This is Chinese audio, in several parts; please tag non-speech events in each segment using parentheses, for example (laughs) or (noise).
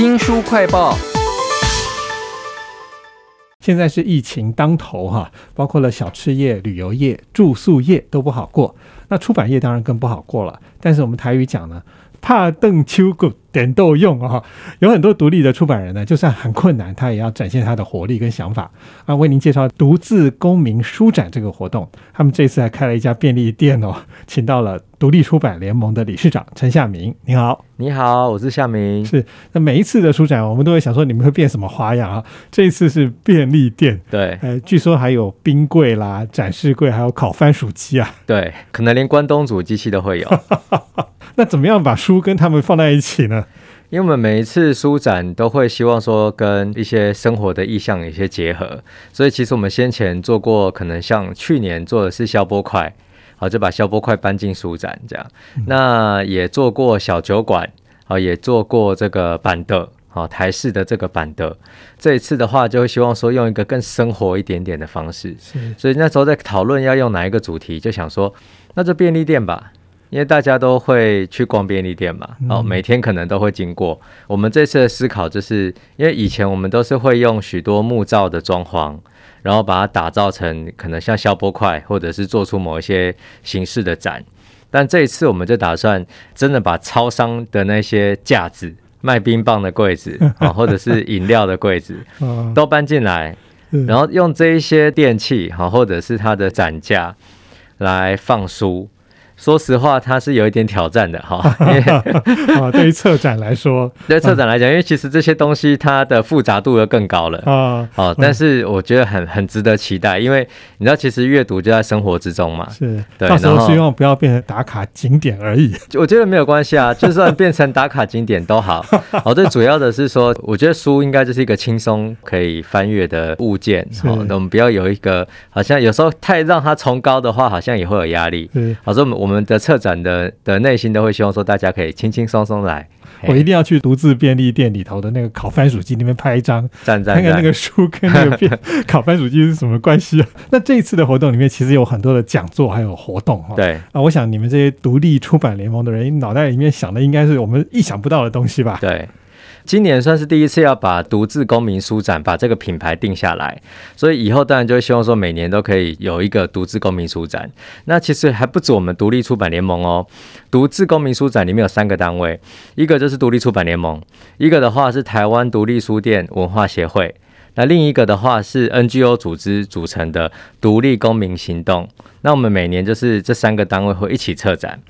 新书快报。现在是疫情当头哈，包括了小吃业、旅游业、住宿业都不好过，那出版业当然更不好过了。但是我们台语讲呢，怕邓秋谷点豆用啊，有很多独立的出版人呢，就算很困难，他也要展现他的活力跟想法啊。为您介绍独自公民书展这个活动，他们这次还开了一家便利店哦，请到了独立出版联盟的理事长陈夏明，你好。你好，我是夏明。是，那每一次的书展，我们都会想说你们会变什么花样啊？这一次是便利店，对，呃，据说还有冰柜啦、展示柜，还有烤番薯机啊。对，可能连关东煮机器都会有。(laughs) 那怎么样把书跟他们放在一起呢？(laughs) 因为我们每一次书展都会希望说跟一些生活的意象有一些结合，所以其实我们先前做过，可能像去年做的是消波块。好，就把消波块搬进书展这样。那也做过小酒馆，好，也做过这个板凳，好，台式的这个板凳。这一次的话，就会希望说用一个更生活一点点的方式。所以那时候在讨论要用哪一个主题，就想说，那就便利店吧，因为大家都会去逛便利店嘛，哦，每天可能都会经过。我们这次的思考就是，因为以前我们都是会用许多木造的装潢。然后把它打造成可能像消波块，或者是做出某一些形式的展。但这一次我们就打算真的把超商的那些架子、卖冰棒的柜子啊，(laughs) 或者是饮料的柜子，(laughs) 都搬进来，然后用这一些电器哈，或者是它的展架来放书。说实话，它是有一点挑战的哈。啊，(laughs) 对于策展来说，(laughs) 对策展来讲，因为其实这些东西它的复杂度又更高了啊。好，但是我觉得很很值得期待，因为你知道，其实阅读就在生活之中嘛。是，到时候希望不要变成打卡景点而已。(laughs) 我觉得没有关系啊，就算变成打卡景点都好。哦，最主要的是说，我觉得书应该就是一个轻松可以翻阅的物件。好，那我们不要有一个好像有时候太让它崇高的话，好像也会有压力。好，所以我们我。我们的策展的的内心都会希望说，大家可以轻轻松松来。我一定要去独自便利店里头的那个烤番薯机那边拍一张，看看那个书跟那个便 (laughs) 烤番薯机是什么关系啊？那这一次的活动里面，其实有很多的讲座还有活动哈。对啊，我想你们这些独立出版联盟的人，脑袋里面想的应该是我们意想不到的东西吧？对。今年算是第一次要把独自公民书展把这个品牌定下来，所以以后当然就会希望说每年都可以有一个独自公民书展。那其实还不止我们独立出版联盟哦，独自公民书展里面有三个单位，一个就是独立出版联盟，一个的话是台湾独立书店文化协会，那另一个的话是 NGO 组织组成的独立公民行动。那我们每年就是这三个单位会一起策展。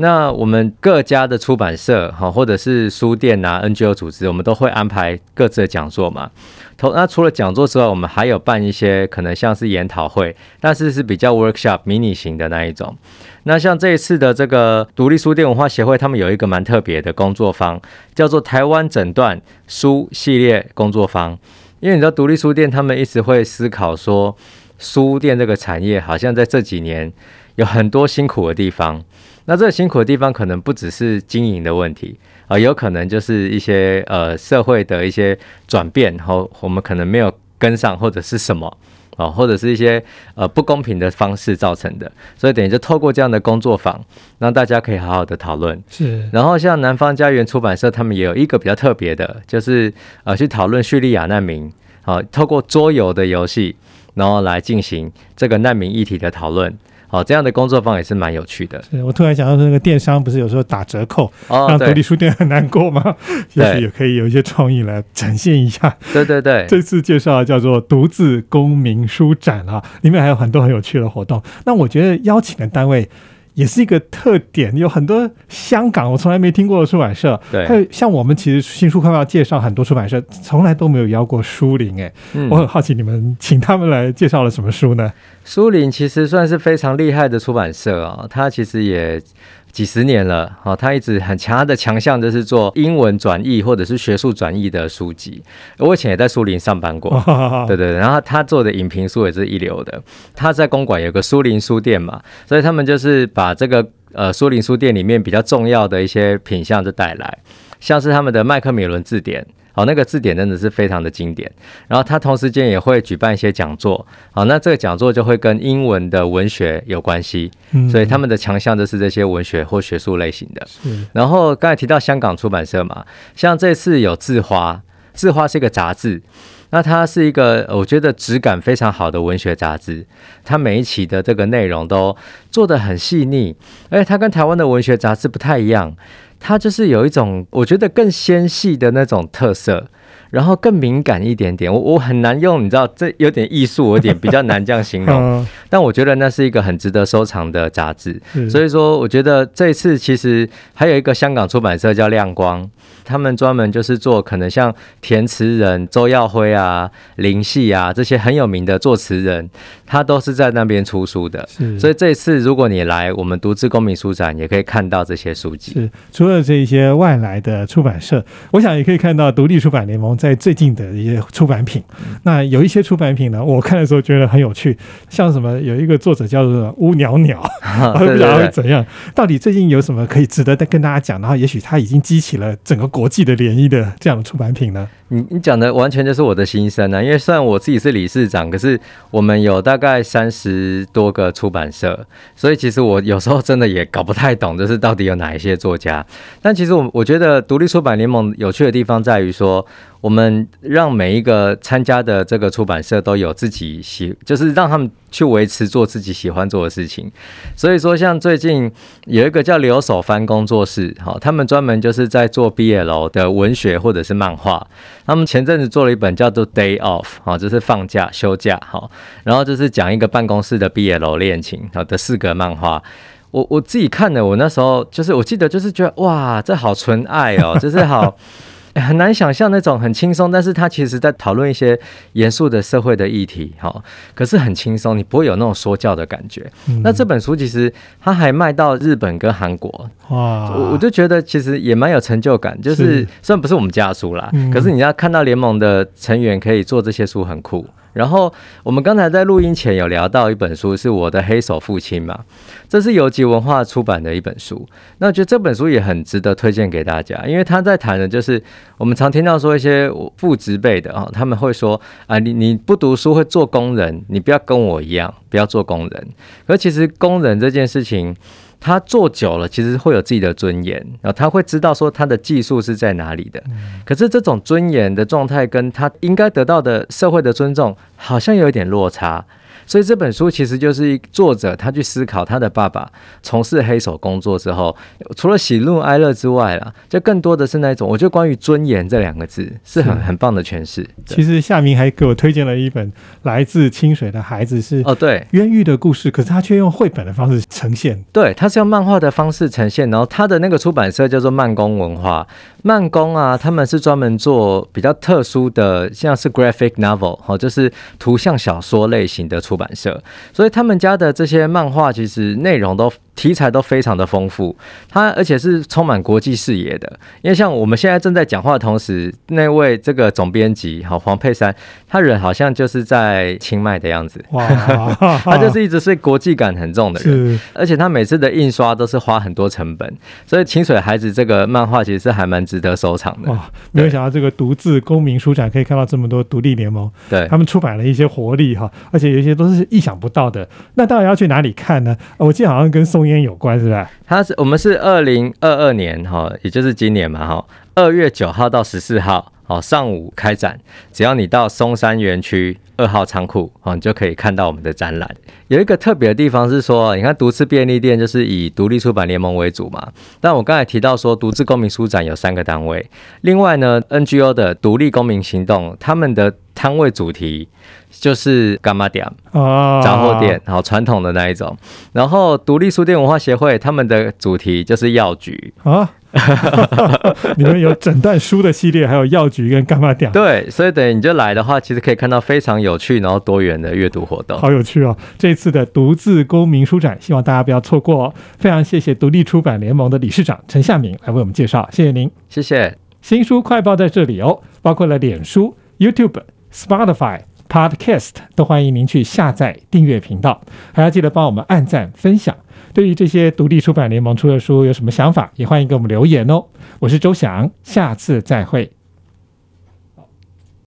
那我们各家的出版社哈，或者是书店呐、NGO 组织，我们都会安排各自的讲座嘛。同那除了讲座之外，我们还有办一些可能像是研讨会，但是是比较 workshop 迷你型的那一种。那像这一次的这个独立书店文化协会，他们有一个蛮特别的工作坊，叫做台湾诊断书系列工作坊。因为你知道独立书店，他们一直会思考说，书店这个产业好像在这几年有很多辛苦的地方。那这个辛苦的地方可能不只是经营的问题啊，有可能就是一些呃社会的一些转变，然后我们可能没有跟上，或者是什么啊，或者是一些呃不公平的方式造成的。所以等于就透过这样的工作坊，让大家可以好好的讨论。是。然后像南方家园出版社，他们也有一个比较特别的，就是呃去讨论叙利亚难民，好，透过桌游的游戏，然后来进行这个难民议题的讨论。好，这样的工作坊也是蛮有趣的。是我突然想到，那个电商不是有时候打折扣，让独立书店很难过吗？(laughs) 也许也可以有一些创意来展现一下。对对对，(laughs) 这次介绍叫做“独自公民书展”啊，里面还有很多很有趣的活动。那我觉得邀请的单位。也是一个特点，有很多香港我从来没听过的出版社，对，还有像我们其实新书快要介绍很多出版社，从来都没有邀过书林，哎，我很好奇你们请他们来介绍了什么书呢？书林其实算是非常厉害的出版社啊，他其实也。几十年了，哦，他一直很强，他的强项就是做英文转译或者是学术转译的书籍。我以前也在苏林上班过，(laughs) 对对对。然后他做的影评书也是一流的。他在公馆有个苏林书店嘛，所以他们就是把这个呃苏林书店里面比较重要的一些品相就带来，像是他们的麦克米伦字典。好，那个字典真的是非常的经典。然后他同时间也会举办一些讲座，好，那这个讲座就会跟英文的文学有关系，嗯所以他们的强项就是这些文学或学术类型的。然后刚才提到香港出版社嘛，像这次有字花，字花是一个杂志，那它是一个我觉得质感非常好的文学杂志，它每一期的这个内容都做得很细腻，而且它跟台湾的文学杂志不太一样，它就是有一种我觉得更纤细的那种特色。然后更敏感一点点，我我很难用，你知道，这有点艺术，有点比较难这样形容。(laughs) 嗯但我觉得那是一个很值得收藏的杂志。所以说，我觉得这一次其实还有一个香港出版社叫亮光，他们专门就是做可能像填词人周耀辉啊、林夕啊这些很有名的作词人，他都是在那边出书的。是，所以这一次如果你来我们独自公民书展，也可以看到这些书籍。是除了这些外来的出版社，我想也可以看到独立出版联盟在最近的一些出版品。那有一些出版品呢，我看的时候觉得很有趣，像什么有一个作者叫做乌鸟鸟，(laughs) 不知道会。怎样。到底最近有什么可以值得跟大家讲？然后也许它已经激起了整个国际的涟漪的这样的出版品呢？你你讲的完全就是我的心声啊！因为虽然我自己是理事长，可是我们有大概三十多个出版社，所以其实我有时候真的也搞不太懂，就是到底有哪一些作家。但其实我我觉得独立出版联盟有趣的地方在于说，我们让每一个参加的这个出版社都有自己喜，就是让他们去维持做自己喜欢做的事情。所以说，像最近有一个叫留守番工作室，好，他们专门就是在做 BL 的文学或者是漫画。他们前阵子做了一本叫做《Day Off》，好，就是放假休假，好，然后就是讲一个办公室的 BL 恋情，好的四个漫画。我我自己看的，我那时候就是我记得就是觉得哇，这好纯爱哦，就是好。哎很难想象那种很轻松，但是他其实在讨论一些严肃的社会的议题，哈，可是很轻松，你不会有那种说教的感觉。嗯。那这本书其实它还卖到日本跟韩国，哇，我我就觉得其实也蛮有成就感，就是是。虽然不是我们家的书啦，嗯。可是你要看到联盟的成员可以做这些书很酷。然后我们刚才在录音前有聊到一本书，是我的黑手父亲嘛，这是游吉文化出版的一本书。那我觉得这本书也很值得推荐给大家，因为他在谈的就是我们常听到说一些父职辈的啊，他们会说啊，你你不读书会做工人，你不要跟我一样，不要做工人。可其实工人这件事情。他做久了，其实会有自己的尊严，然后他会知道说他的技术是在哪里的。可是这种尊严的状态，跟他应该得到的社会的尊重，好像有一点落差。所以这本书其实就是作者他去思考他的爸爸从事黑手工作之后，除了喜怒哀乐之外啦，就更多的是那种我觉得关于尊严这两个字是很是很棒的诠释。其实夏明还给我推荐了一本来自清水的孩子是哦，对冤狱的故事，可是他却用绘本的方式呈现。对，他是用漫画的方式呈现，然后他的那个出版社叫做慢工文化。慢工啊，他们是专门做比较特殊的，像是 graphic novel，哦，就是图像小说类型的出版社。所以他们家的这些漫画其实内容都题材都非常的丰富，它而且是充满国际视野的。因为像我们现在正在讲话的同时，那位这个总编辑好黄佩珊，他人好像就是在清迈的样子，哇，(laughs) 他就是一直是国际感很重的人。而且他每次的印刷都是花很多成本，所以《清水孩子》这个漫画其实是还蛮值得收藏的。哇，没有想到这个独自公民书展可以看到这么多独立联盟，对他，们出版了一些活力哈，而且有一些都是意想不到的。那到底要去哪里看呢？呃我记得好像跟松烟有关，是吧？它是我们是二零二二年哈，也就是今年嘛哈，二月九号到十四号。好，上午开展，只要你到松山园区二号仓库，哦，你就可以看到我们的展览。有一个特别的地方是说，你看独自便利店就是以独立出版联盟为主嘛，但我刚才提到说，独自公民书展有三个单位，另外呢，NGO 的独立公民行动，他们的摊位主题就是干妈店。啊，杂货店，好传统的那一种。然后独立书店文化协会他们的主题就是药局，啊，(laughs) 你们有整段书的系列，还有药局跟干嘛店，对，所以等于你就来的话，其实可以看到非常有趣然后多元的阅读活动。好有趣哦！这次的独自公民书展，希望大家不要错过哦。非常谢谢独立出版联盟的理事长陈夏明来为我们介绍，谢谢您。谢谢。新书快报在这里哦，包括了脸书、YouTube、Spotify、Podcast，都欢迎您去下载订阅频道，还要记得帮我们按赞分享。对于这些独立出版联盟出的书有什么想法，也欢迎给我们留言哦。我是周翔，下次再会。